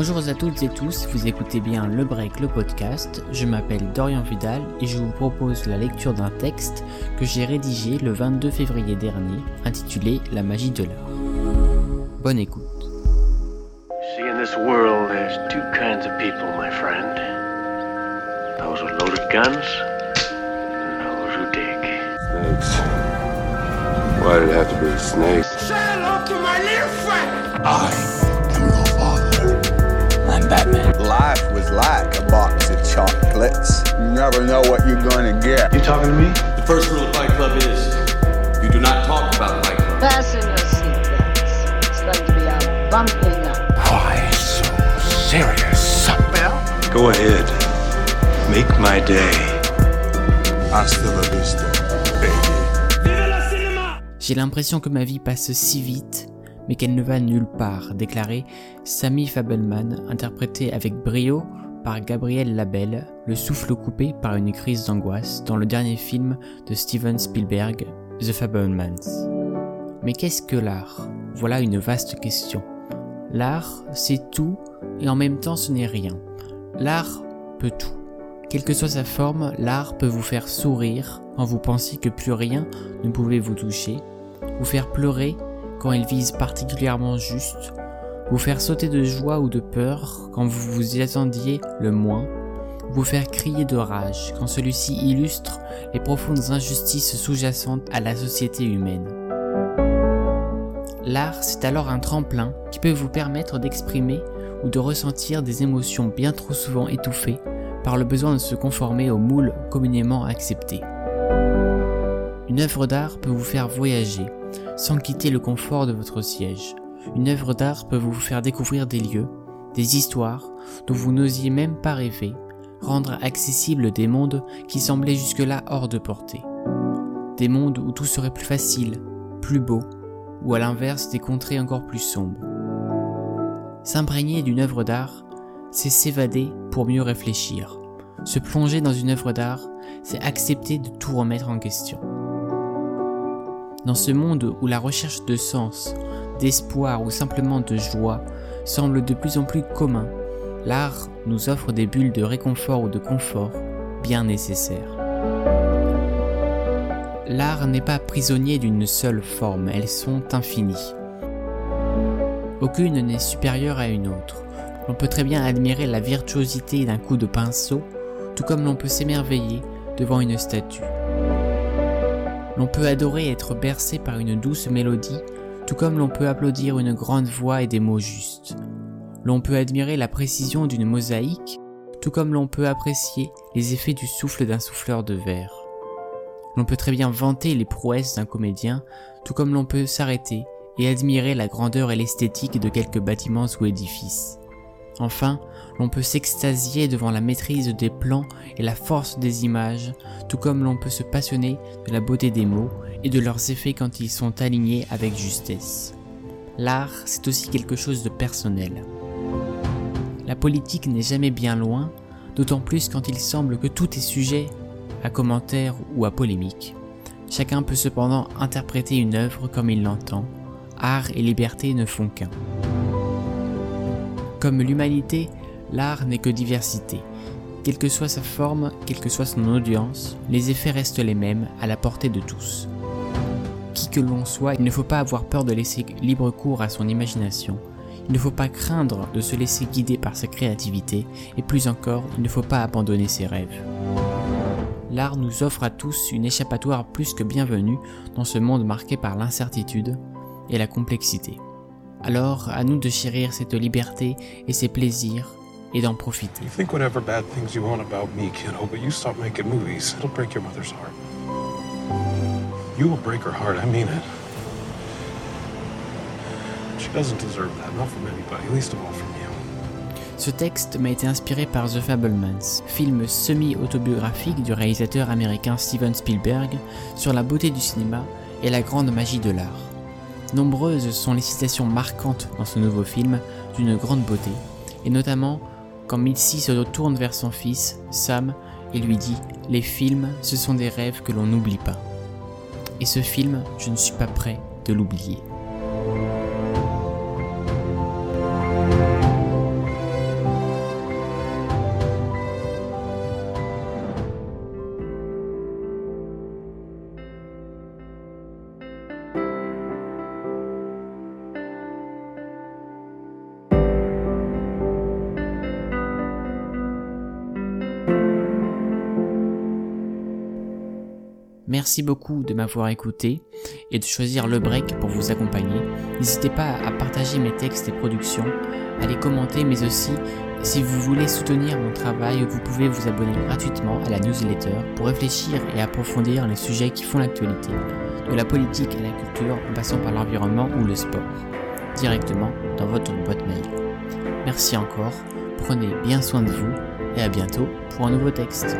Bonjour à toutes et tous, vous écoutez bien Le Break, le podcast. Je m'appelle Dorian Vidal et je vous propose la lecture d'un texte que j'ai rédigé le 22 février dernier, intitulé La magie de l'art. Bonne écoute. See, in this world, there's two kinds of people, my friend. Those with loaded guns, and those who dig. Snakes. Why did it have to be snakes? Say hello to my little friend. I Batman. Life was like a box of chocolates. You never know what you're gonna get. You talking to me? The first rule of Fight Club is you do not talk about Fight Club. Fasten your seatbelts. It's going to be a bumpy night. Why so serious? Go ahead. Make my day. Hasta la vista, baby. Vive la cinema! J'ai l'impression que ma vie passe si vite, mais qu'elle ne va nulle part, déclarait Sammy Fabelman, interprété avec brio par Gabriel Labelle, le souffle coupé par une crise d'angoisse dans le dernier film de Steven Spielberg, The Fabelmans. Mais qu'est-ce que l'art? Voilà une vaste question. L'art, c'est tout et en même temps ce n'est rien. L'art peut tout. Quelle que soit sa forme, l'art peut vous faire sourire quand vous pensiez que plus rien ne pouvait vous toucher, vous faire pleurer quand il vise particulièrement juste, vous faire sauter de joie ou de peur quand vous vous y attendiez le moins, vous faire crier de rage quand celui-ci illustre les profondes injustices sous-jacentes à la société humaine. L'art, c'est alors un tremplin qui peut vous permettre d'exprimer ou de ressentir des émotions bien trop souvent étouffées par le besoin de se conformer aux moules communément acceptés. Une œuvre d'art peut vous faire voyager sans quitter le confort de votre siège. Une œuvre d'art peut vous faire découvrir des lieux, des histoires dont vous n'osiez même pas rêver, rendre accessibles des mondes qui semblaient jusque-là hors de portée. Des mondes où tout serait plus facile, plus beau, ou à l'inverse des contrées encore plus sombres. S'imprégner d'une œuvre d'art, c'est s'évader pour mieux réfléchir. Se plonger dans une œuvre d'art, c'est accepter de tout remettre en question. Dans ce monde où la recherche de sens, d'espoir ou simplement de joie semble de plus en plus commun, l'art nous offre des bulles de réconfort ou de confort bien nécessaires. L'art n'est pas prisonnier d'une seule forme, elles sont infinies. Aucune n'est supérieure à une autre. On peut très bien admirer la virtuosité d'un coup de pinceau, tout comme l'on peut s'émerveiller devant une statue. L'on peut adorer être bercé par une douce mélodie, tout comme l'on peut applaudir une grande voix et des mots justes. L'on peut admirer la précision d'une mosaïque, tout comme l'on peut apprécier les effets du souffle d'un souffleur de verre. L'on peut très bien vanter les prouesses d'un comédien, tout comme l'on peut s'arrêter et admirer la grandeur et l'esthétique de quelques bâtiments ou édifices. Enfin, l'on peut s'extasier devant la maîtrise des plans et la force des images, tout comme l'on peut se passionner de la beauté des mots et de leurs effets quand ils sont alignés avec justesse. L'art, c'est aussi quelque chose de personnel. La politique n'est jamais bien loin, d'autant plus quand il semble que tout est sujet à commentaires ou à polémique. Chacun peut cependant interpréter une œuvre comme il l'entend. Art et liberté ne font qu'un. Comme l'humanité, l'art n'est que diversité. Quelle que soit sa forme, quelle que soit son audience, les effets restent les mêmes, à la portée de tous. Qui que l'on soit, il ne faut pas avoir peur de laisser libre cours à son imagination. Il ne faut pas craindre de se laisser guider par sa créativité, et plus encore, il ne faut pas abandonner ses rêves. L'art nous offre à tous une échappatoire plus que bienvenue dans ce monde marqué par l'incertitude et la complexité. Alors, à nous de chérir cette liberté et ses plaisirs et d'en profiter. You think whatever bad things you want about me, kiddo, but you stop making movies, it'll break your mother's heart. You will break her heart, I mean it. She doesn't deserve that, not from anybody, least of all from you. Ce texte m'a été inspiré par The Fablemans, film semi-autobiographique du réalisateur américain Steven Spielberg sur la beauté du cinéma et la grande magie de l'art. Nombreuses sont les citations marquantes dans ce nouveau film d'une grande beauté, et notamment quand Mitzi se retourne vers son fils, Sam, et lui dit Les films, ce sont des rêves que l'on n'oublie pas. Et ce film, je ne suis pas prêt de l'oublier. Merci beaucoup de m'avoir écouté et de choisir le break pour vous accompagner. N'hésitez pas à partager mes textes et productions, à les commenter, mais aussi si vous voulez soutenir mon travail, vous pouvez vous abonner gratuitement à la newsletter pour réfléchir et approfondir les sujets qui font l'actualité, de la politique à la culture en passant par l'environnement ou le sport, directement dans votre boîte mail. Merci encore, prenez bien soin de vous et à bientôt pour un nouveau texte.